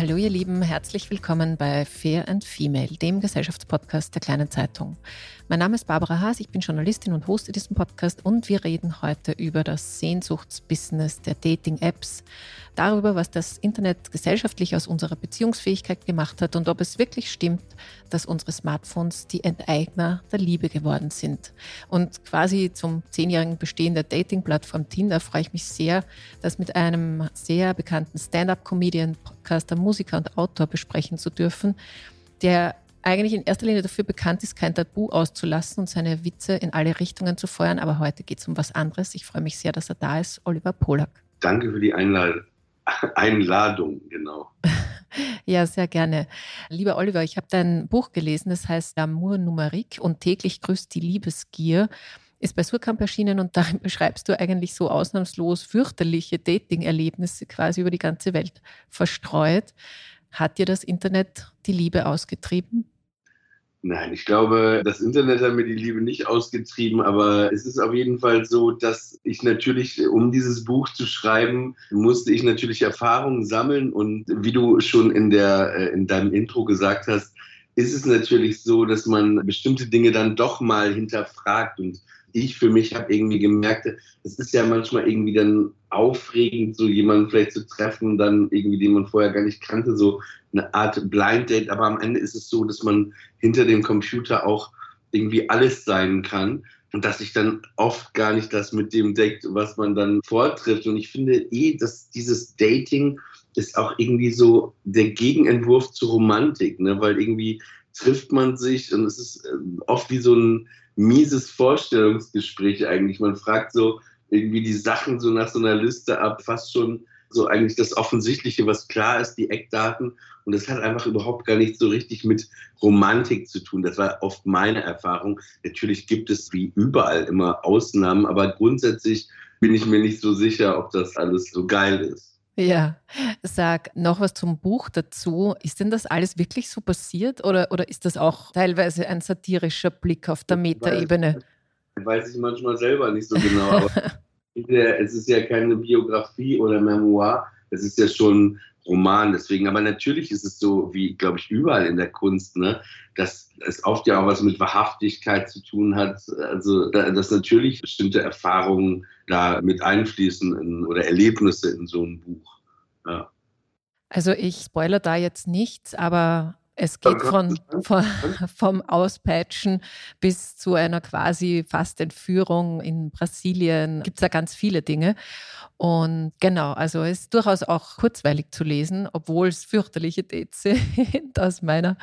Hallo ihr Lieben, herzlich willkommen bei Fair and Female, dem Gesellschaftspodcast der kleinen Zeitung. Mein Name ist Barbara Haas, ich bin Journalistin und hoste diesen Podcast und wir reden heute über das Sehnsuchtsbusiness der Dating-Apps, darüber, was das Internet gesellschaftlich aus unserer Beziehungsfähigkeit gemacht hat und ob es wirklich stimmt, dass unsere Smartphones die Enteigner der Liebe geworden sind. Und quasi zum zehnjährigen Bestehen der Dating-Plattform Tinder freue ich mich sehr, das mit einem sehr bekannten Stand-up-Comedian, Podcaster, Musiker und Autor besprechen zu dürfen, der eigentlich in erster Linie dafür bekannt ist, kein Tabu auszulassen und seine Witze in alle Richtungen zu feuern. Aber heute geht es um was anderes. Ich freue mich sehr, dass er da ist. Oliver Polak. Danke für die Einladung. Einladung, genau. ja, sehr gerne. Lieber Oliver, ich habe dein Buch gelesen, das heißt Amour Numerique und täglich grüßt die Liebesgier. Ist bei Surkamp erschienen und darin beschreibst du eigentlich so ausnahmslos fürchterliche Dating-Erlebnisse quasi über die ganze Welt verstreut. Hat dir das Internet die Liebe ausgetrieben? Nein, ich glaube, das Internet hat mir die Liebe nicht ausgetrieben, aber es ist auf jeden Fall so, dass ich natürlich, um dieses Buch zu schreiben, musste ich natürlich Erfahrungen sammeln und wie du schon in der, äh, in deinem Intro gesagt hast, ist es natürlich so, dass man bestimmte Dinge dann doch mal hinterfragt und ich für mich habe irgendwie gemerkt, es ist ja manchmal irgendwie dann aufregend, so jemanden vielleicht zu treffen, dann irgendwie, den man vorher gar nicht kannte, so eine Art Blind Date. Aber am Ende ist es so, dass man hinter dem Computer auch irgendwie alles sein kann und dass sich dann oft gar nicht das mit dem deckt, was man dann vortrifft. Und ich finde eh, dass dieses Dating ist auch irgendwie so der Gegenentwurf zur Romantik, ne? weil irgendwie trifft man sich und es ist äh, oft wie so ein mieses Vorstellungsgespräch eigentlich. Man fragt so irgendwie die Sachen so nach so einer Liste ab, fast schon so eigentlich das Offensichtliche, was klar ist, die Eckdaten. Und das hat einfach überhaupt gar nicht so richtig mit Romantik zu tun. Das war oft meine Erfahrung. Natürlich gibt es wie überall immer Ausnahmen, aber grundsätzlich bin ich mir nicht so sicher, ob das alles so geil ist. Ja, sag noch was zum Buch dazu. Ist denn das alles wirklich so passiert oder, oder ist das auch teilweise ein satirischer Blick auf der Metaebene? Weiß, ich manchmal selber nicht so genau. aber es ist ja keine Biografie oder Memoir, es ist ja schon Roman. Deswegen, aber natürlich ist es so, wie glaube ich überall in der Kunst, ne, dass es oft ja auch was mit Wahrhaftigkeit zu tun hat. Also, dass natürlich bestimmte Erfahrungen da mit einfließen in, oder Erlebnisse in so ein Buch. Ja. Also ich spoiler da jetzt nichts, aber es geht von, von, vom Auspeitschen bis zu einer quasi fast Entführung in Brasilien. Gibt es da ganz viele Dinge. Und genau, also es ist durchaus auch kurzweilig zu lesen, obwohl es fürchterliche Dates sind aus meiner,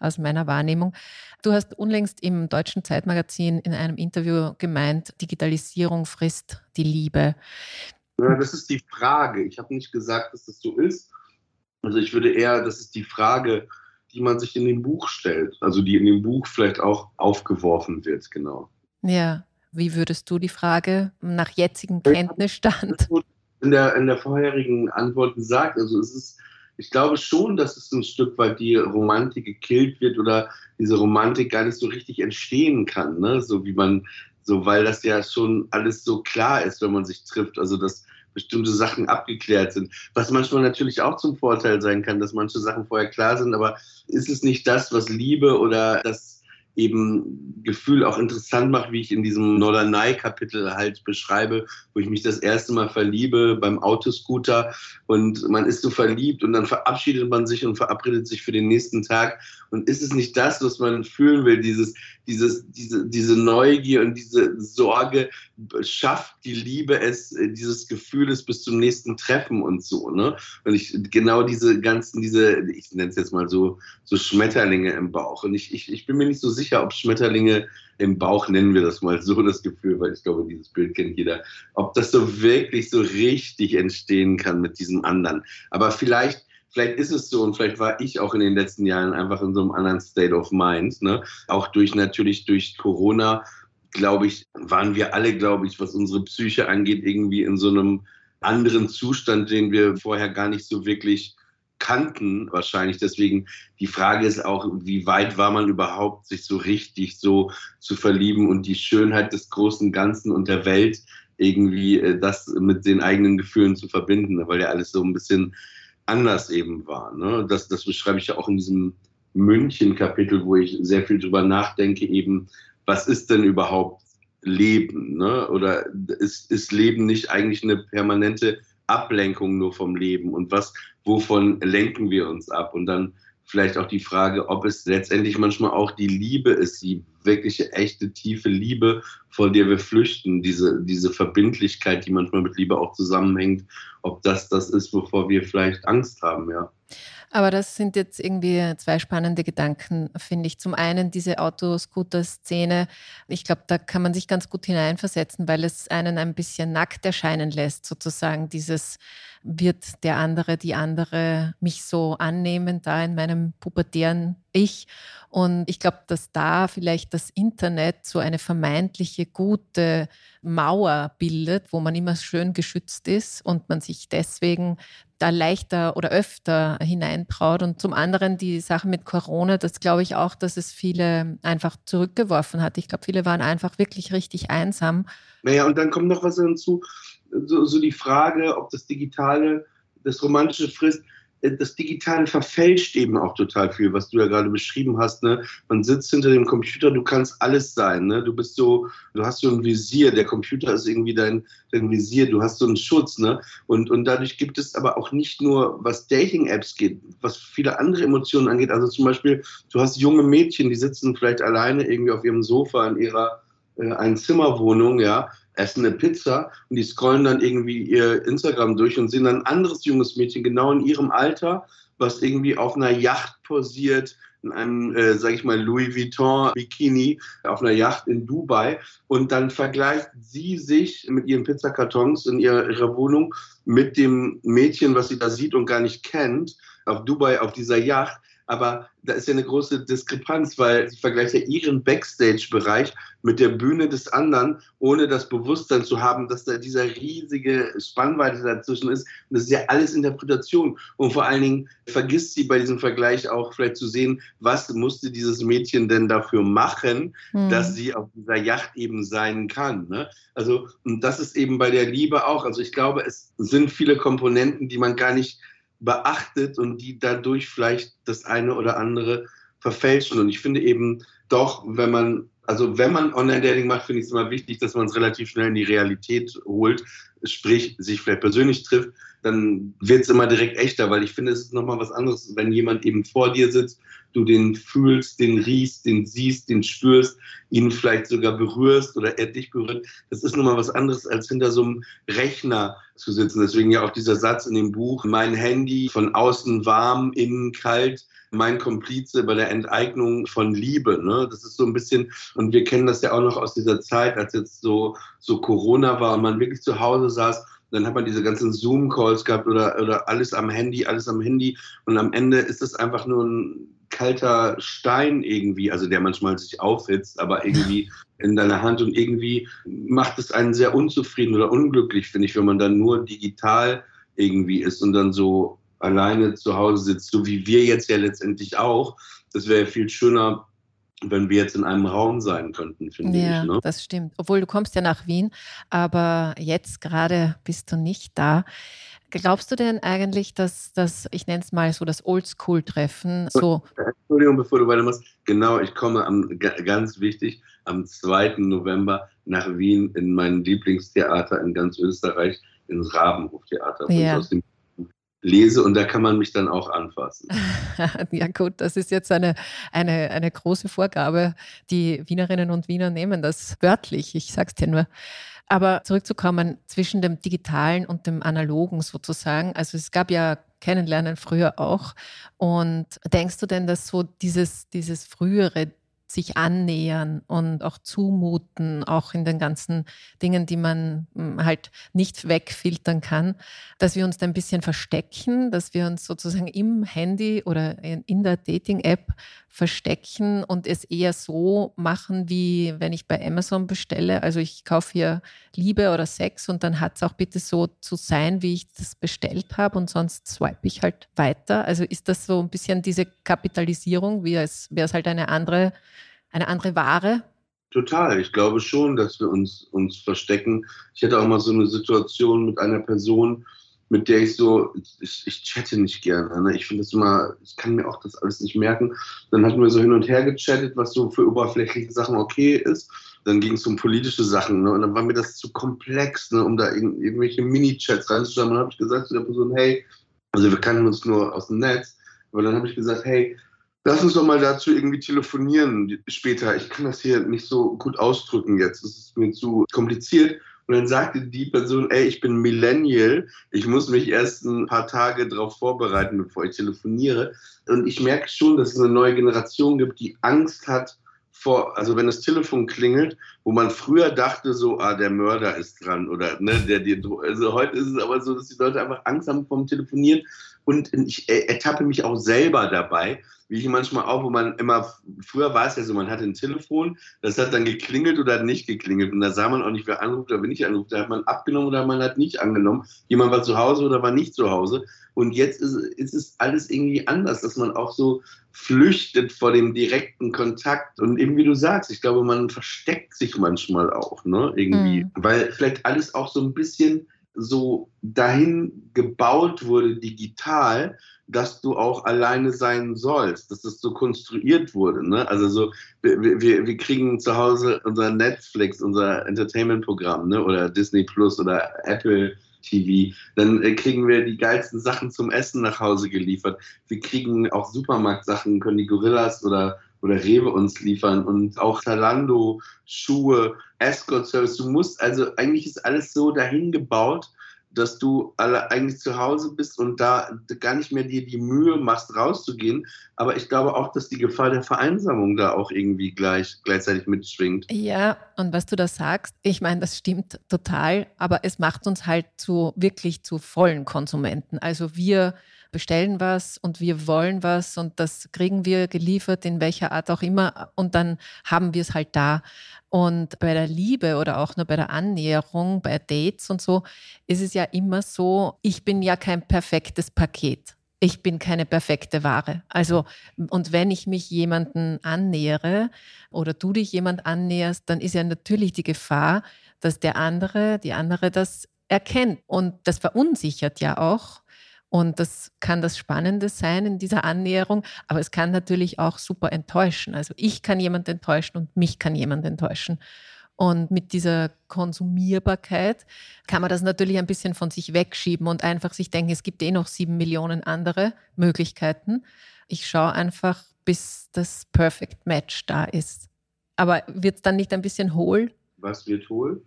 aus meiner Wahrnehmung. Du hast unlängst im deutschen Zeitmagazin in einem Interview gemeint, Digitalisierung frisst die Liebe. Ja, das ist die Frage. Ich habe nicht gesagt, dass das so ist. Also ich würde eher, das ist die Frage, die man sich in dem Buch stellt. Also die in dem Buch vielleicht auch aufgeworfen wird, genau. Ja, wie würdest du die Frage nach jetzigem Kenntnisstand? In der, in der vorherigen Antwort gesagt, also es ist ich glaube schon, dass es ein Stück weit die Romantik gekillt wird oder diese Romantik gar nicht so richtig entstehen kann, ne? So wie man, so weil das ja schon alles so klar ist, wenn man sich trifft. Also dass bestimmte Sachen abgeklärt sind. Was manchmal natürlich auch zum Vorteil sein kann, dass manche Sachen vorher klar sind, aber ist es nicht das, was Liebe oder das eben Gefühl auch interessant macht, wie ich in diesem Norderney-Kapitel halt beschreibe, wo ich mich das erste Mal verliebe beim Autoscooter und man ist so verliebt und dann verabschiedet man sich und verabredet sich für den nächsten Tag. Und ist es nicht das, was man fühlen will, dieses, dieses, diese, diese Neugier und diese Sorge, schafft die Liebe es, dieses Gefühl ist bis zum nächsten Treffen und so, ne? Und ich, genau diese ganzen, diese, ich nenne es jetzt mal so, so Schmetterlinge im Bauch. Und ich, ich, ich bin mir nicht so sicher, sicher, ob Schmetterlinge im Bauch, nennen wir das mal so, das Gefühl, weil ich glaube, dieses Bild kennt jeder, ob das so wirklich so richtig entstehen kann mit diesem anderen. Aber vielleicht vielleicht ist es so und vielleicht war ich auch in den letzten Jahren einfach in so einem anderen State of Mind. Ne? Auch durch natürlich durch Corona, glaube ich, waren wir alle, glaube ich, was unsere Psyche angeht, irgendwie in so einem anderen Zustand, den wir vorher gar nicht so wirklich kannten wahrscheinlich. Deswegen die Frage ist auch, wie weit war man überhaupt, sich so richtig so zu verlieben und die Schönheit des großen Ganzen und der Welt irgendwie äh, das mit den eigenen Gefühlen zu verbinden, weil ja alles so ein bisschen anders eben war. Ne? Das, das beschreibe ich ja auch in diesem München-Kapitel, wo ich sehr viel drüber nachdenke, eben, was ist denn überhaupt Leben? Ne? Oder ist, ist Leben nicht eigentlich eine permanente Ablenkung nur vom Leben und was, wovon lenken wir uns ab? Und dann vielleicht auch die Frage, ob es letztendlich manchmal auch die Liebe ist, die wirkliche, echte, tiefe Liebe, vor der wir flüchten, diese, diese Verbindlichkeit, die manchmal mit Liebe auch zusammenhängt, ob das das ist, wovor wir vielleicht Angst haben, ja. Aber das sind jetzt irgendwie zwei spannende Gedanken, finde ich. Zum einen diese Autoscooter-Szene. Ich glaube, da kann man sich ganz gut hineinversetzen, weil es einen ein bisschen nackt erscheinen lässt, sozusagen dieses wird der andere, die andere mich so annehmen, da in meinem pubertären Ich. Und ich glaube, dass da vielleicht das Internet so eine vermeintliche gute Mauer bildet, wo man immer schön geschützt ist und man sich deswegen da leichter oder öfter hineintraut. Und zum anderen die Sache mit Corona, das glaube ich auch, dass es viele einfach zurückgeworfen hat. Ich glaube, viele waren einfach wirklich richtig einsam. Naja, und dann kommt noch was hinzu, so, so die Frage, ob das Digitale das Romantische frisst das Digitale verfälscht eben auch total viel, was du ja gerade beschrieben hast. Ne? Man sitzt hinter dem Computer, du kannst alles sein. Ne? Du bist so, du hast so ein Visier, der Computer ist irgendwie dein, dein Visier, du hast so einen Schutz. Ne? Und, und dadurch gibt es aber auch nicht nur, was Dating-Apps geht, was viele andere Emotionen angeht. Also zum Beispiel, du hast junge Mädchen, die sitzen vielleicht alleine irgendwie auf ihrem Sofa in ihrer äh, Einzimmerwohnung, ja, essen eine Pizza und die scrollen dann irgendwie ihr Instagram durch und sehen dann ein anderes junges Mädchen genau in ihrem Alter, was irgendwie auf einer Yacht posiert, in einem, äh, sage ich mal, Louis Vuitton Bikini auf einer Yacht in Dubai. Und dann vergleicht sie sich mit ihren Pizzakartons in ihrer, ihrer Wohnung mit dem Mädchen, was sie da sieht und gar nicht kennt, auf Dubai auf dieser Yacht aber da ist ja eine große Diskrepanz, weil sie vergleicht ja ihren Backstage-Bereich mit der Bühne des anderen, ohne das Bewusstsein zu haben, dass da dieser riesige Spannweite dazwischen ist. Und das ist ja alles Interpretation. Und vor allen Dingen vergisst sie bei diesem Vergleich auch vielleicht zu sehen, was musste dieses Mädchen denn dafür machen, mhm. dass sie auf dieser Yacht eben sein kann. Ne? Also, und das ist eben bei der Liebe auch. Also ich glaube, es sind viele Komponenten, die man gar nicht beachtet und die dadurch vielleicht das eine oder andere verfälschen. Und ich finde eben doch, wenn man, also wenn man Online-Dating macht, finde ich es immer wichtig, dass man es relativ schnell in die Realität holt, sprich sich vielleicht persönlich trifft, dann wird es immer direkt echter, weil ich finde, es ist nochmal was anderes, wenn jemand eben vor dir sitzt, du den fühlst, den riechst, den siehst, den spürst, ihn vielleicht sogar berührst oder er dich berührt. Das ist nochmal was anderes, als hinter so einem Rechner zu sitzen. Deswegen ja auch dieser Satz in dem Buch, mein Handy von außen warm, innen kalt, mein Komplize bei der Enteignung von Liebe. Ne? Das ist so ein bisschen, und wir kennen das ja auch noch aus dieser Zeit, als jetzt so, so Corona war und man wirklich zu Hause saß dann hat man diese ganzen Zoom-Calls gehabt oder, oder alles am Handy, alles am Handy. Und am Ende ist es einfach nur ein kalter Stein irgendwie, also der manchmal sich aufhitzt, aber irgendwie in deiner Hand und irgendwie macht es einen sehr unzufrieden oder unglücklich, finde ich, wenn man dann nur digital irgendwie ist und dann so alleine zu Hause sitzt, so wie wir jetzt ja letztendlich auch. Das wäre viel schöner, wenn wir jetzt in einem Raum sein könnten, finde ja, ich. Ja, ne? das stimmt. Obwohl du kommst ja nach Wien, aber jetzt gerade bist du nicht da. Glaubst du denn eigentlich, dass das, ich nenne es mal so das Oldschool-Treffen, so. Entschuldigung, bevor du weitermachst. Genau, ich komme am, ganz wichtig, am 2. November nach Wien in mein Lieblingstheater in ganz Österreich, ins Rabenhoftheater. Ja. Aus dem lese und da kann man mich dann auch anfassen. ja gut, das ist jetzt eine, eine, eine große Vorgabe. Die Wienerinnen und Wiener nehmen das wörtlich, ich sag's dir nur. Aber zurückzukommen zwischen dem Digitalen und dem Analogen sozusagen. Also es gab ja Kennenlernen früher auch. Und denkst du denn, dass so dieses, dieses frühere sich annähern und auch zumuten, auch in den ganzen Dingen, die man hm, halt nicht wegfiltern kann, dass wir uns da ein bisschen verstecken, dass wir uns sozusagen im Handy oder in der Dating-App verstecken und es eher so machen, wie wenn ich bei Amazon bestelle. Also ich kaufe hier Liebe oder Sex und dann hat es auch bitte so zu sein, wie ich das bestellt habe und sonst swipe ich halt weiter. Also ist das so ein bisschen diese Kapitalisierung, wie es wäre es halt eine andere eine andere Ware? Total. Ich glaube schon, dass wir uns, uns verstecken. Ich hatte auch mal so eine Situation mit einer Person, mit der ich so, ich, ich chatte nicht gerne. Ne? Ich finde das immer, ich kann mir auch das alles nicht merken. Dann hatten wir so hin und her gechattet, was so für oberflächliche Sachen okay ist. Dann ging es um politische Sachen. Ne? Und dann war mir das zu komplex, ne? um da irg irgendwelche Mini-Chats reinzuschauen. Dann habe ich gesagt zu der Person, hey, also wir kannten uns nur aus dem Netz. Aber dann habe ich gesagt, hey, Lass uns doch mal dazu irgendwie telefonieren später. Ich kann das hier nicht so gut ausdrücken jetzt. Das ist mir zu kompliziert. Und dann sagte die Person, ey, ich bin Millennial, ich muss mich erst ein paar Tage darauf vorbereiten, bevor ich telefoniere. Und ich merke schon, dass es eine neue Generation gibt, die Angst hat vor, also wenn das Telefon klingelt, wo man früher dachte so, ah, der Mörder ist dran oder ne, der dir, also heute ist es aber so, dass die Leute einfach Angst haben vom Telefonieren und ich ertappe mich auch selber dabei, wie ich manchmal auch, wo man immer, früher war es ja so, man hatte ein Telefon, das hat dann geklingelt oder hat nicht geklingelt. Und da sah man auch nicht, wer anruft oder wer nicht anruft. Da hat man abgenommen oder man hat nicht angenommen. Jemand war zu Hause oder war nicht zu Hause. Und jetzt ist, ist es alles irgendwie anders, dass man auch so flüchtet vor dem direkten Kontakt. Und eben wie du sagst, ich glaube, man versteckt sich manchmal auch, ne, irgendwie. Mhm. Weil vielleicht alles auch so ein bisschen so dahin gebaut wurde digital, dass du auch alleine sein sollst, dass das so konstruiert wurde. Ne? Also so, wir, wir, wir kriegen zu Hause unser Netflix, unser Entertainment-Programm ne? oder Disney Plus oder Apple TV. Dann äh, kriegen wir die geilsten Sachen zum Essen nach Hause geliefert. Wir kriegen auch Supermarktsachen, können die Gorillas oder oder Rewe uns liefern und auch Zalando, Schuhe, Escort Service. Du musst also eigentlich ist alles so dahin gebaut, dass du alle eigentlich zu Hause bist und da gar nicht mehr dir die Mühe machst, rauszugehen. Aber ich glaube auch, dass die Gefahr der Vereinsamung da auch irgendwie gleich, gleichzeitig mitschwingt. Ja, und was du da sagst, ich meine, das stimmt total, aber es macht uns halt zu wirklich zu vollen Konsumenten. Also wir bestellen was und wir wollen was und das kriegen wir geliefert, in welcher Art auch immer, und dann haben wir es halt da. Und bei der Liebe oder auch nur bei der Annäherung, bei Dates und so, ist es ja immer so, ich bin ja kein perfektes Paket. Ich bin keine perfekte Ware. Also, und wenn ich mich jemanden annähere oder du dich jemand annäherst, dann ist ja natürlich die Gefahr, dass der andere, die andere das erkennt. Und das verunsichert ja auch und das kann das Spannende sein in dieser Annäherung, aber es kann natürlich auch super enttäuschen. Also ich kann jemand enttäuschen und mich kann jemand enttäuschen. Und mit dieser Konsumierbarkeit kann man das natürlich ein bisschen von sich wegschieben und einfach sich denken, es gibt eh noch sieben Millionen andere Möglichkeiten. Ich schaue einfach, bis das Perfect Match da ist. Aber wird es dann nicht ein bisschen hohl? Was wird hohl?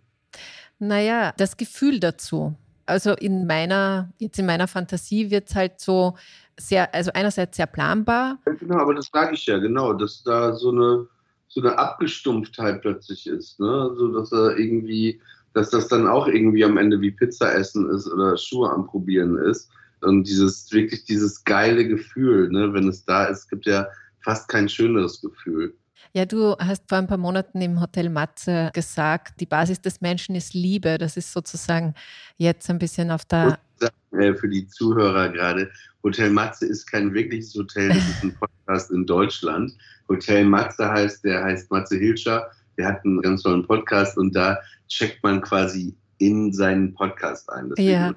Naja, das Gefühl dazu. Also in meiner, jetzt in meiner Fantasie wird es halt so sehr, also einerseits sehr planbar. genau, aber das sage ich ja, genau, dass da so eine, so eine Abgestumpftheit plötzlich ist, ne? So dass er irgendwie, dass das dann auch irgendwie am Ende wie Pizza essen ist oder Schuhe anprobieren ist. Und dieses, wirklich dieses geile Gefühl, ne, wenn es da ist, gibt ja fast kein schöneres Gefühl. Ja, du hast vor ein paar Monaten im Hotel Matze gesagt, die Basis des Menschen ist Liebe. Das ist sozusagen jetzt ein bisschen auf der. Äh, für die Zuhörer gerade, Hotel Matze ist kein wirkliches Hotel, das ist ein Podcast in Deutschland. Hotel Matze heißt, der heißt Matze Hilscher, der hat einen ganz tollen Podcast und da checkt man quasi in seinen Podcast ein. Ja.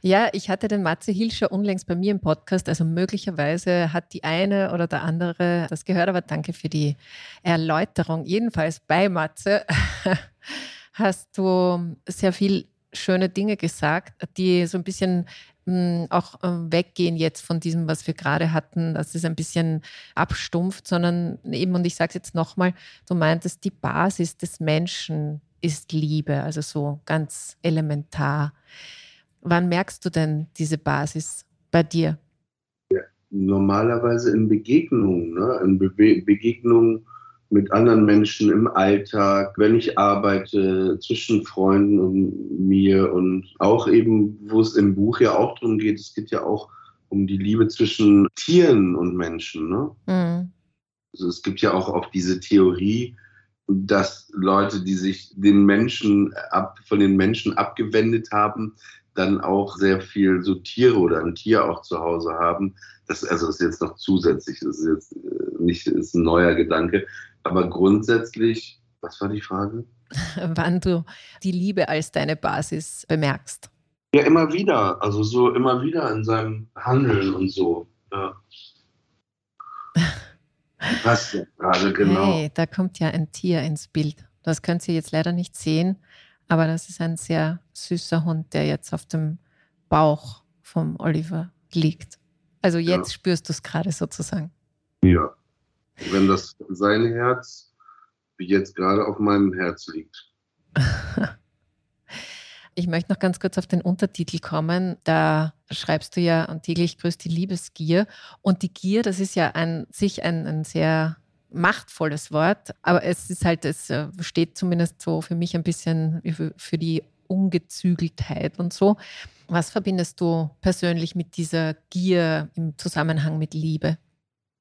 ja, ich hatte den Matze Hilscher unlängst bei mir im Podcast, also möglicherweise hat die eine oder der andere das gehört, aber danke für die Erläuterung. Jedenfalls bei Matze hast du sehr viel schöne Dinge gesagt, die so ein bisschen mh, hm, auch äh, weggehen jetzt von diesem, was wir gerade hatten, dass es ein bisschen abstumpft, sondern eben, und ich sage es jetzt nochmal, du meintest, die Basis des Menschen ist Liebe, also so ganz elementar. Wann merkst du denn diese Basis bei dir? Ja, normalerweise in Begegnungen, ne? in Be Begegnungen mit anderen Menschen im Alltag, wenn ich arbeite, zwischen Freunden und mir und auch eben, wo es im Buch ja auch darum geht, es geht ja auch um die Liebe zwischen Tieren und Menschen. Ne? Mhm. Also es gibt ja auch oft diese Theorie, dass Leute, die sich den Menschen ab, von den Menschen abgewendet haben, dann auch sehr viel so Tiere oder ein Tier auch zu Hause haben. Das also ist jetzt noch zusätzlich, das ist jetzt äh, nicht ist ein neuer Gedanke, aber grundsätzlich, was war die Frage? Wann du die Liebe als deine Basis bemerkst. Ja, immer wieder, also so immer wieder in seinem Handeln und so. Ja. Was gerade genau? Hey, da kommt ja ein Tier ins Bild. Das könnt ihr jetzt leider nicht sehen, aber das ist ein sehr süßer Hund, der jetzt auf dem Bauch vom Oliver liegt. Also jetzt ja. spürst du es gerade sozusagen. Ja. Wenn das sein Herz wie jetzt gerade auf meinem Herz liegt. Ich möchte noch ganz kurz auf den Untertitel kommen. Da schreibst du ja und täglich grüßt die Liebesgier. Und die Gier, das ist ja an sich ein, ein sehr machtvolles Wort, aber es ist halt, es äh, steht zumindest so für mich ein bisschen für die Ungezügeltheit und so. Was verbindest du persönlich mit dieser Gier im Zusammenhang mit Liebe?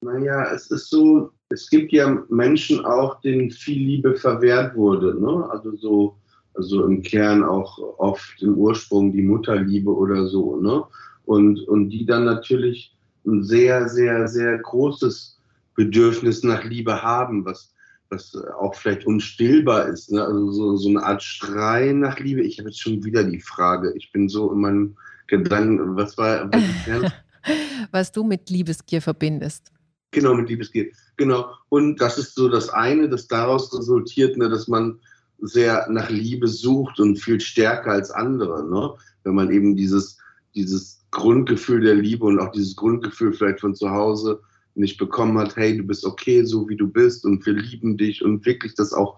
Naja, es ist so, es gibt ja Menschen auch, denen viel Liebe verwehrt wurde. Ne? Also so also im Kern auch oft im Ursprung die Mutterliebe oder so, ne? Und, und die dann natürlich ein sehr, sehr, sehr großes Bedürfnis nach Liebe haben, was, was auch vielleicht unstillbar ist. Ne? Also so, so eine Art Schrei nach Liebe. Ich habe jetzt schon wieder die Frage. Ich bin so in meinem Gedanken, was war. Was, was du mit Liebesgier verbindest. Genau, mit Liebesgier. Genau. Und das ist so das eine, das daraus resultiert, ne, dass man sehr nach Liebe sucht und viel stärker als andere. Ne? Wenn man eben dieses, dieses Grundgefühl der Liebe und auch dieses Grundgefühl vielleicht von zu Hause nicht bekommen hat, hey, du bist okay, so wie du bist und wir lieben dich und wirklich das auch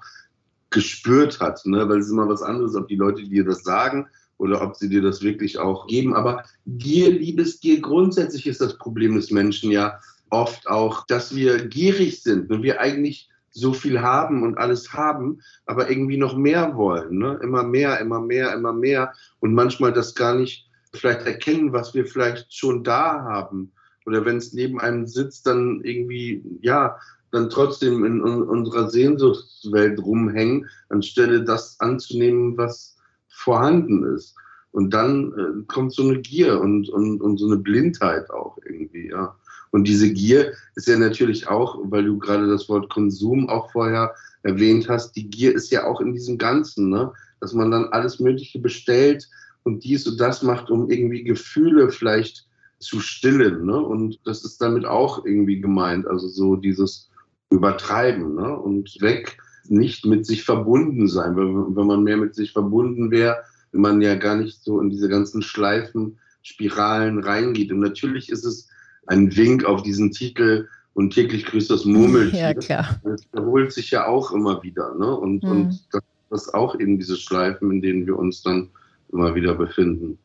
gespürt hat, ne? weil es ist immer was anderes, ob die Leute dir das sagen oder ob sie dir das wirklich auch geben. Aber Gier, Liebesgier, grundsätzlich ist das Problem des Menschen ja oft auch, dass wir gierig sind und wir eigentlich so viel haben und alles haben, aber irgendwie noch mehr wollen. Ne? Immer mehr, immer mehr, immer mehr. Und manchmal das gar nicht vielleicht erkennen, was wir vielleicht schon da haben. Oder wenn es neben einem sitzt, dann irgendwie, ja, dann trotzdem in, in unserer Sehnsuchtswelt rumhängen, anstelle das anzunehmen, was vorhanden ist. Und dann äh, kommt so eine Gier und, und, und so eine Blindheit auch irgendwie, ja. Und diese Gier ist ja natürlich auch, weil du gerade das Wort Konsum auch vorher erwähnt hast, die Gier ist ja auch in diesem Ganzen, ne? dass man dann alles Mögliche bestellt und dies und das macht, um irgendwie Gefühle vielleicht zu stillen. Ne? Und das ist damit auch irgendwie gemeint, also so dieses Übertreiben ne? und weg, nicht mit sich verbunden sein. Wenn man mehr mit sich verbunden wäre, wenn man ja gar nicht so in diese ganzen Schleifen, Spiralen reingeht. Und natürlich ist es ein Wink auf diesen Titel und täglich grüßt das Murmeltier. Ja, klar. Das wiederholt sich ja auch immer wieder. Ne? Und, mhm. und das, ist auch eben diese Schleifen, in denen wir uns dann immer wieder befinden.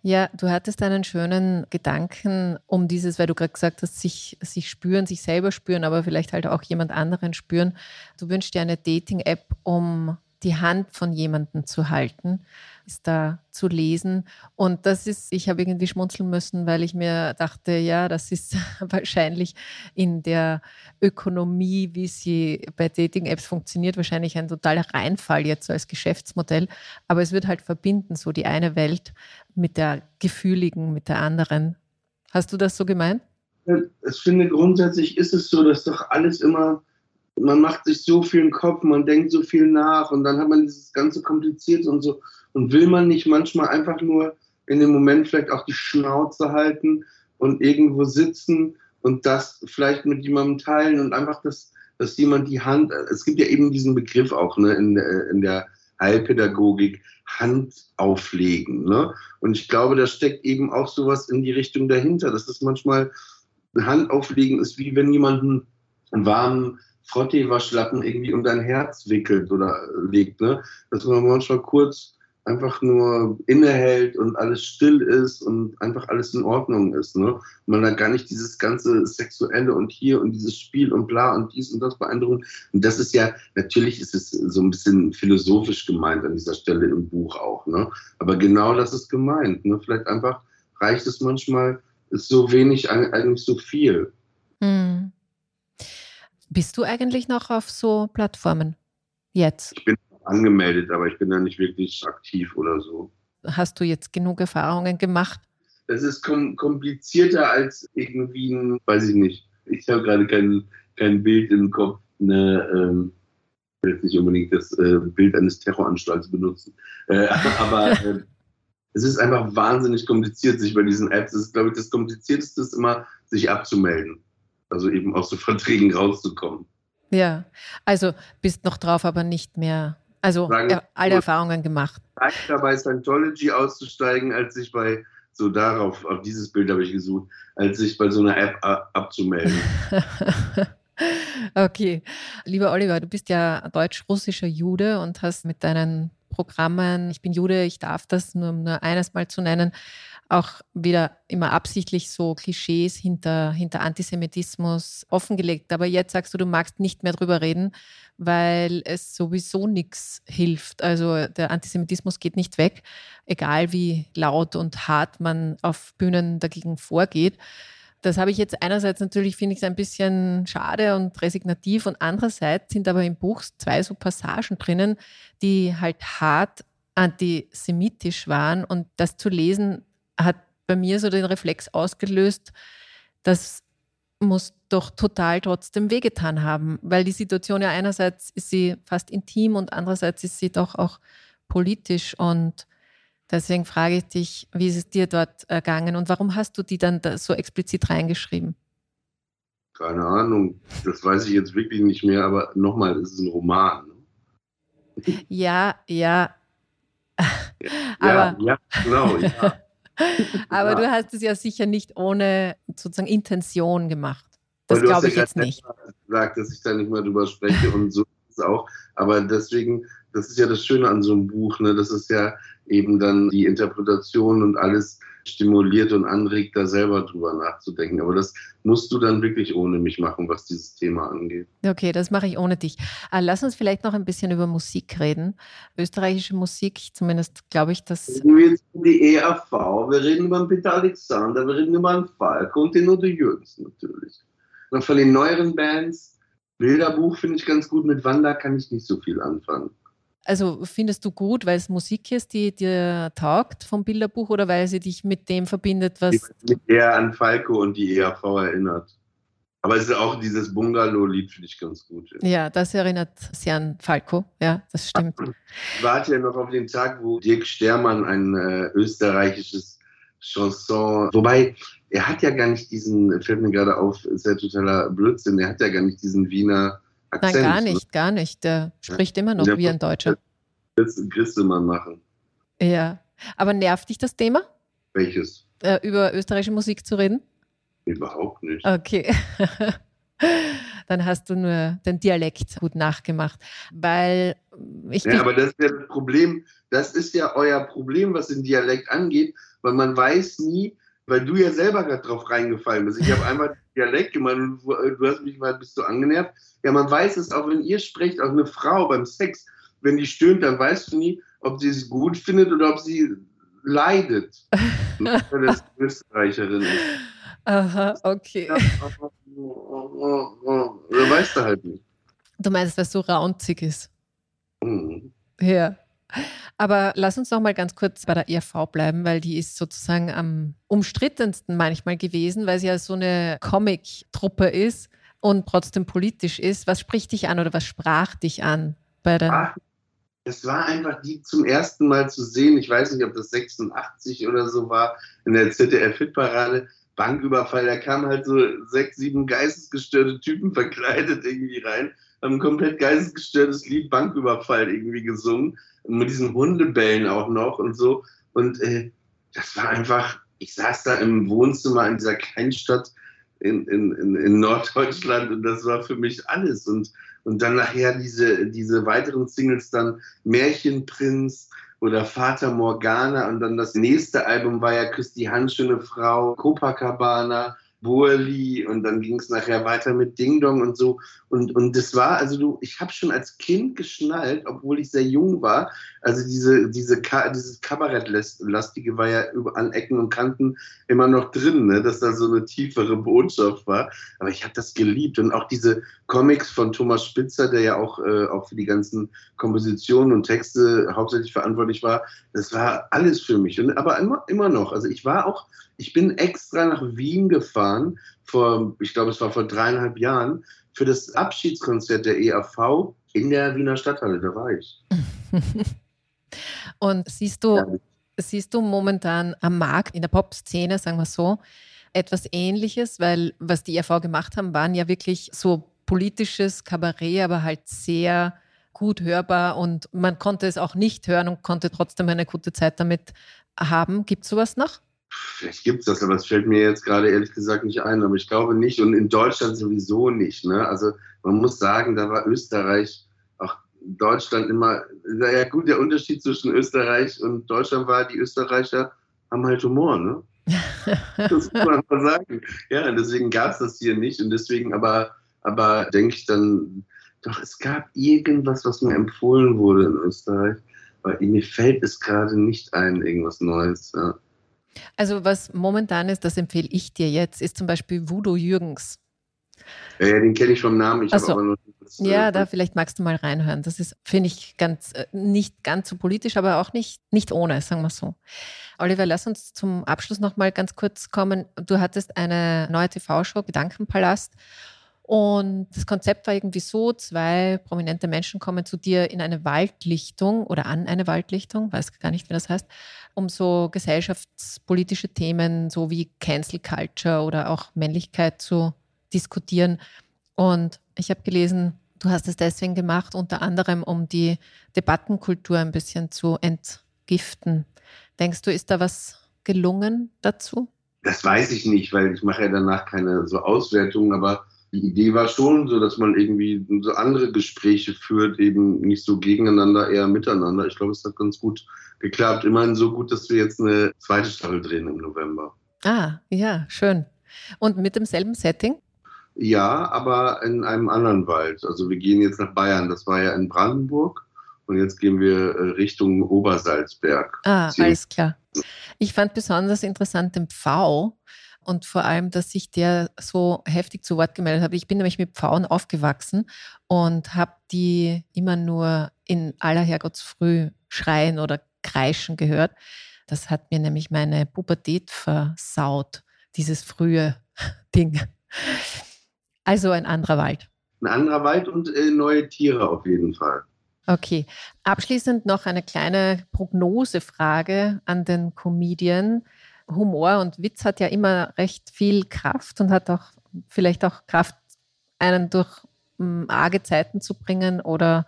Ja, du hattest einen schönen Gedanken um dieses, weil du gerade gesagt hast, sich, sich spüren, sich selber spüren, aber vielleicht halt auch jemand anderen spüren. Du wünschst dir eine Dating-App, um die Hand von jemandem zu halten ist da zu lesen. Und das ist, ich habe irgendwie schmunzeln müssen, weil ich mir dachte, ja, das ist wahrscheinlich in der Ökonomie, wie sie bei Dating-Apps funktioniert, wahrscheinlich ein totaler Reinfall jetzt als Geschäftsmodell. Aber es wird halt verbinden, so die eine Welt mit der gefühligen, mit der anderen. Hast du das so gemeint? Ich finde, grundsätzlich ist es so, dass doch alles immer, man macht sich so viel im Kopf, man denkt so viel nach und dann hat man dieses ganze kompliziert und so. Und will man nicht manchmal einfach nur in dem Moment vielleicht auch die Schnauze halten und irgendwo sitzen und das vielleicht mit jemandem teilen und einfach, dass, dass jemand die Hand, es gibt ja eben diesen Begriff auch ne, in, in der Heilpädagogik, Hand auflegen. Ne? Und ich glaube, da steckt eben auch sowas in die Richtung dahinter. dass Das manchmal, Hand auflegen ist wie wenn jemand einen warmen Frottee-Waschlappen irgendwie um dein Herz wickelt oder legt. Ne? Dass man manchmal kurz einfach nur innehält und alles still ist und einfach alles in Ordnung ist. Ne? Und man da gar nicht dieses ganze Sexuelle und hier und dieses Spiel und bla und dies und das beeindrucken. Und das ist ja, natürlich ist es so ein bisschen philosophisch gemeint an dieser Stelle im Buch auch. Ne? Aber genau das ist gemeint. Ne? Vielleicht einfach reicht es manchmal, ist so wenig, eigentlich so viel. Hm. Bist du eigentlich noch auf so Plattformen jetzt? Ich bin angemeldet, aber ich bin da nicht wirklich aktiv oder so. Hast du jetzt genug Erfahrungen gemacht? Das ist kom komplizierter als irgendwie ein, weiß ich nicht. Ich habe gerade kein, kein Bild im Kopf. Ne, ähm, ich will jetzt nicht unbedingt das äh, Bild eines Terroranstalts benutzen. Äh, aber äh, es ist einfach wahnsinnig kompliziert, sich bei diesen Apps. Es ist, glaube ich, das Komplizierteste ist immer, sich abzumelden. Also eben aus so Verträgen rauszukommen. Ja, also bist noch drauf, aber nicht mehr also Sagen, alle Erfahrungen gemacht. Leichter bei Scientology auszusteigen, als sich bei, so darauf, auf dieses Bild habe ich gesucht, als sich bei so einer App abzumelden. okay. Lieber Oliver, du bist ja deutsch-russischer Jude und hast mit deinen Programmen, ich bin Jude, ich darf das, nur um nur eines mal zu nennen, auch wieder immer absichtlich so Klischees hinter, hinter Antisemitismus offengelegt. Aber jetzt sagst du, du magst nicht mehr drüber reden, weil es sowieso nichts hilft. Also der Antisemitismus geht nicht weg, egal wie laut und hart man auf Bühnen dagegen vorgeht. Das habe ich jetzt einerseits natürlich, finde ich es ein bisschen schade und resignativ und andererseits sind aber im Buch zwei so Passagen drinnen, die halt hart antisemitisch waren und das zu lesen hat bei mir so den Reflex ausgelöst, das muss doch total trotzdem wehgetan haben, weil die Situation ja einerseits ist sie fast intim und andererseits ist sie doch auch politisch und deswegen frage ich dich, wie ist es dir dort ergangen und warum hast du die dann so explizit reingeschrieben? Keine Ahnung, das weiß ich jetzt wirklich nicht mehr, aber nochmal, es ist ein Roman. Ne? Ja, ja. ja, aber, ja, genau, ja. Aber ja. du hast es ja sicher nicht ohne sozusagen Intention gemacht. Das glaube ich ja jetzt nicht. gesagt, dass ich da nicht mehr drüber spreche und so ist es auch. Aber deswegen, das ist ja das Schöne an so einem Buch, ne? Das ist ja eben dann die Interpretation und alles stimuliert und anregt, da selber drüber nachzudenken. Aber das musst du dann wirklich ohne mich machen, was dieses Thema angeht. Okay, das mache ich ohne dich. Ah, lass uns vielleicht noch ein bisschen über Musik reden. Österreichische Musik, zumindest glaube ich, dass. Reden wir jetzt über die ERV, wir reden über den Peter Alexander, wir reden über den Falk und den Udo Jürgens natürlich. Und von den neueren Bands, Bilderbuch finde ich ganz gut, mit Wanda kann ich nicht so viel anfangen. Also findest du gut, weil es Musik ist, die dir taugt vom Bilderbuch oder weil sie dich mit dem verbindet, was. Mit eher an Falco und die ERV erinnert. Aber es ist auch dieses Bungalow-Lied, finde ich ganz gut. Ja, das erinnert sehr an Falco, ja, das stimmt. Ich warte ja noch auf den Tag, wo Dirk Stermann ein äh, österreichisches Chanson, wobei er hat ja gar nicht diesen, fällt mir gerade auf, ist ja totaler Blödsinn, er hat ja gar nicht diesen Wiener Akzent. Nein, gar ne? nicht, gar nicht. Der spricht immer noch wie ein Deutscher. Das Christemann machen. Ja. Aber nervt dich das Thema? Welches? Äh, über österreichische Musik zu reden? Überhaupt nicht. Okay. Dann hast du nur den Dialekt gut nachgemacht. Weil ich. Ja, aber das ist ja das Problem. Das ist ja euer Problem, was den Dialekt angeht, weil man weiß nie, weil du ja selber gerade drauf reingefallen bist. Ich habe einmal Dialekt gemacht und du hast mich mal, bist du angenervt. Ja, man weiß es auch, wenn ihr sprecht, auch eine Frau beim Sex, wenn die stöhnt, dann weißt du nie, ob sie es gut findet oder ob sie leidet. weil das Österreicherin ist. Aha, okay. Da weißt du halt nicht. Du meinst, dass so raunzig ist? Mhm. Ja. Aber lass uns noch mal ganz kurz bei der ERV bleiben, weil die ist sozusagen am umstrittensten manchmal gewesen, weil sie ja so eine Comic-Truppe ist und trotzdem politisch ist. Was spricht dich an oder was sprach dich an bei der? Ach, es war einfach die zum ersten Mal zu sehen. Ich weiß nicht, ob das 86 oder so war in der ZDF-Hitparade. Banküberfall, da kamen halt so sechs, sieben geistesgestörte Typen verkleidet irgendwie rein, ein komplett geistesgestörtes Lied Banküberfall irgendwie gesungen und mit diesen Hundebällen auch noch und so. Und äh, das war einfach, ich saß da im Wohnzimmer in dieser Kleinstadt in, in, in Norddeutschland und das war für mich alles. Und, und dann nachher diese, diese weiteren Singles dann Märchenprinz oder Vater Morgana und dann das nächste Album war ja Küss die Handschöne Frau, Copacabana Burli und dann ging es nachher weiter mit Ding Dong und so. Und, und das war, also du, ich habe schon als Kind geschnallt, obwohl ich sehr jung war. Also diese, diese, dieses Kabarettlastige war ja an Ecken und Kanten immer noch drin, ne? dass da so eine tiefere Botschaft war. Aber ich habe das geliebt. Und auch diese Comics von Thomas Spitzer, der ja auch, äh, auch für die ganzen Kompositionen und Texte hauptsächlich verantwortlich war, das war alles für mich. Und, aber immer, immer noch. Also ich war auch ich bin extra nach Wien gefahren, vor, ich glaube, es war vor dreieinhalb Jahren, für das Abschiedskonzert der EAV in der Wiener Stadthalle. Da war ich. Und siehst du, ja. siehst du momentan am Markt, in der Pop-Szene, sagen wir so, etwas Ähnliches? Weil was die ERV gemacht haben, waren ja wirklich so politisches Kabarett, aber halt sehr gut hörbar und man konnte es auch nicht hören und konnte trotzdem eine gute Zeit damit haben. Gibt es sowas noch? Vielleicht gibt es das, aber es fällt mir jetzt gerade ehrlich gesagt nicht ein. Aber ich glaube nicht und in Deutschland sowieso nicht. Ne? Also man muss sagen, da war Österreich, auch Deutschland immer, ja gut, der Unterschied zwischen Österreich und Deutschland war, die Österreicher haben halt Humor. Ne? das muss man mal sagen. Ja, deswegen gab es das hier nicht und deswegen aber, aber denke ich dann, doch, es gab irgendwas, was mir empfohlen wurde in Österreich. Aber mir fällt es gerade nicht ein, irgendwas Neues. Ja. Also was momentan ist, das empfehle ich dir jetzt, ist zum Beispiel Voodoo Jürgens. Ja, ja den kenne ich vom Namen. Ich so. nur das, äh, ja, da vielleicht magst du mal reinhören. Das ist, finde ich, ganz äh, nicht ganz so politisch, aber auch nicht, nicht ohne, sagen wir so. Oliver, lass uns zum Abschluss noch mal ganz kurz kommen. Du hattest eine neue TV-Show, Gedankenpalast. Und das Konzept war irgendwie so, zwei prominente Menschen kommen zu dir in eine Waldlichtung oder an eine Waldlichtung, weiß gar nicht, wie das heißt, um so gesellschaftspolitische Themen, so wie Cancel Culture oder auch Männlichkeit zu diskutieren. Und ich habe gelesen, du hast es deswegen gemacht, unter anderem, um die Debattenkultur ein bisschen zu entgiften. Denkst du, ist da was gelungen dazu? Das weiß ich nicht, weil ich mache ja danach keine so Auswertungen, aber die Idee war schon so, dass man irgendwie so andere Gespräche führt, eben nicht so gegeneinander, eher miteinander. Ich glaube, es hat ganz gut geklappt. Immerhin so gut, dass wir jetzt eine zweite Staffel drehen im November. Ah, ja, schön. Und mit demselben Setting? Ja, aber in einem anderen Wald. Also wir gehen jetzt nach Bayern. Das war ja in Brandenburg. Und jetzt gehen wir äh, Richtung Obersalzberg. Ah, alles klar. Ich fand besonders interessant den Pfau und vor allem, dass sich der so heftig zu Wort gemeldet hat. Ich bin nämlich mit Pfauen aufgewachsen und habe die immer nur in aller Herrgottsfrüh schreien oder kreischen gehört. Das hat mir nämlich meine Pubertät versaut, dieses frühe Ding. Also ein anderer Wald. Ein anderer Wald und äh, neue Tiere auf jeden Fall. Okay. Abschließend noch eine kleine Prognosefrage an den Comedian. Humor und Witz hat ja immer recht viel Kraft und hat auch vielleicht auch Kraft, einen durch hm, arge Zeiten zu bringen oder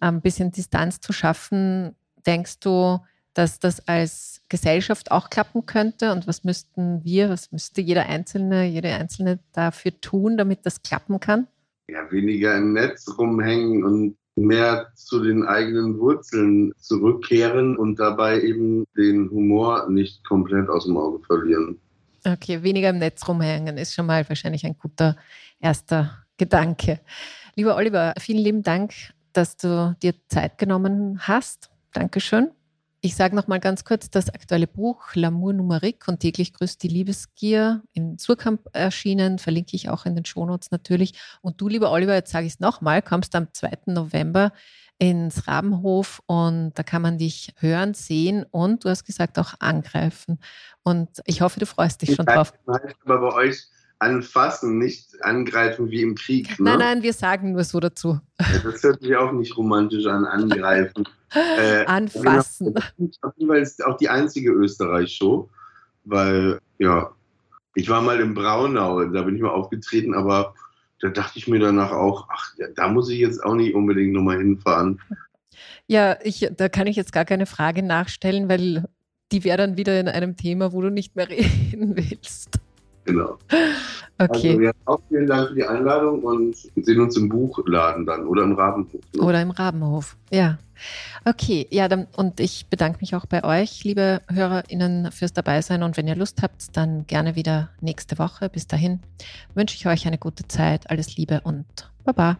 ein bisschen Distanz zu schaffen. Denkst du, dass das als Gesellschaft auch klappen könnte? Und was müssten wir, was müsste jeder Einzelne, jede Einzelne dafür tun, damit das klappen kann? Ja, weniger im Netz rumhängen und mehr zu den eigenen Wurzeln zurückkehren und dabei eben den Humor nicht komplett aus dem Auge verlieren. Okay, weniger im Netz rumhängen ist schon mal wahrscheinlich ein guter erster Gedanke. Lieber Oliver, vielen lieben Dank, dass du dir Zeit genommen hast. Dankeschön. Ich sage noch mal ganz kurz, das aktuelle Buch L'amour numérique und täglich grüßt die Liebesgier in Surkamp erschienen, verlinke ich auch in den Shownotes natürlich. Und du, lieber Oliver, jetzt sage ich es nochmal, kommst am 2. November ins Rabenhof und da kann man dich hören, sehen und du hast gesagt auch angreifen. Und ich hoffe, du freust dich ich schon drauf. Aber bei euch anfassen, nicht angreifen wie im Krieg. Ne? Nein, nein, wir sagen nur so dazu. Das hört sich auch nicht romantisch an, angreifen. äh, anfassen. Jeweils auch die einzige Österreich-Show, weil, ja, ich war mal in Braunau, da bin ich mal aufgetreten, aber da dachte ich mir danach auch, ach, da muss ich jetzt auch nicht unbedingt nochmal hinfahren. Ja, ich, da kann ich jetzt gar keine Frage nachstellen, weil die wäre dann wieder in einem Thema, wo du nicht mehr reden willst. Genau. Okay. Also, ja, auch vielen Dank für die Einladung und sehen uns im Buchladen dann oder im Rabenhof. Ne? Oder im Rabenhof, ja. Okay, ja, dann, und ich bedanke mich auch bei euch, liebe HörerInnen, fürs Dabeisein. Und wenn ihr Lust habt, dann gerne wieder nächste Woche. Bis dahin wünsche ich euch eine gute Zeit, alles Liebe und Baba.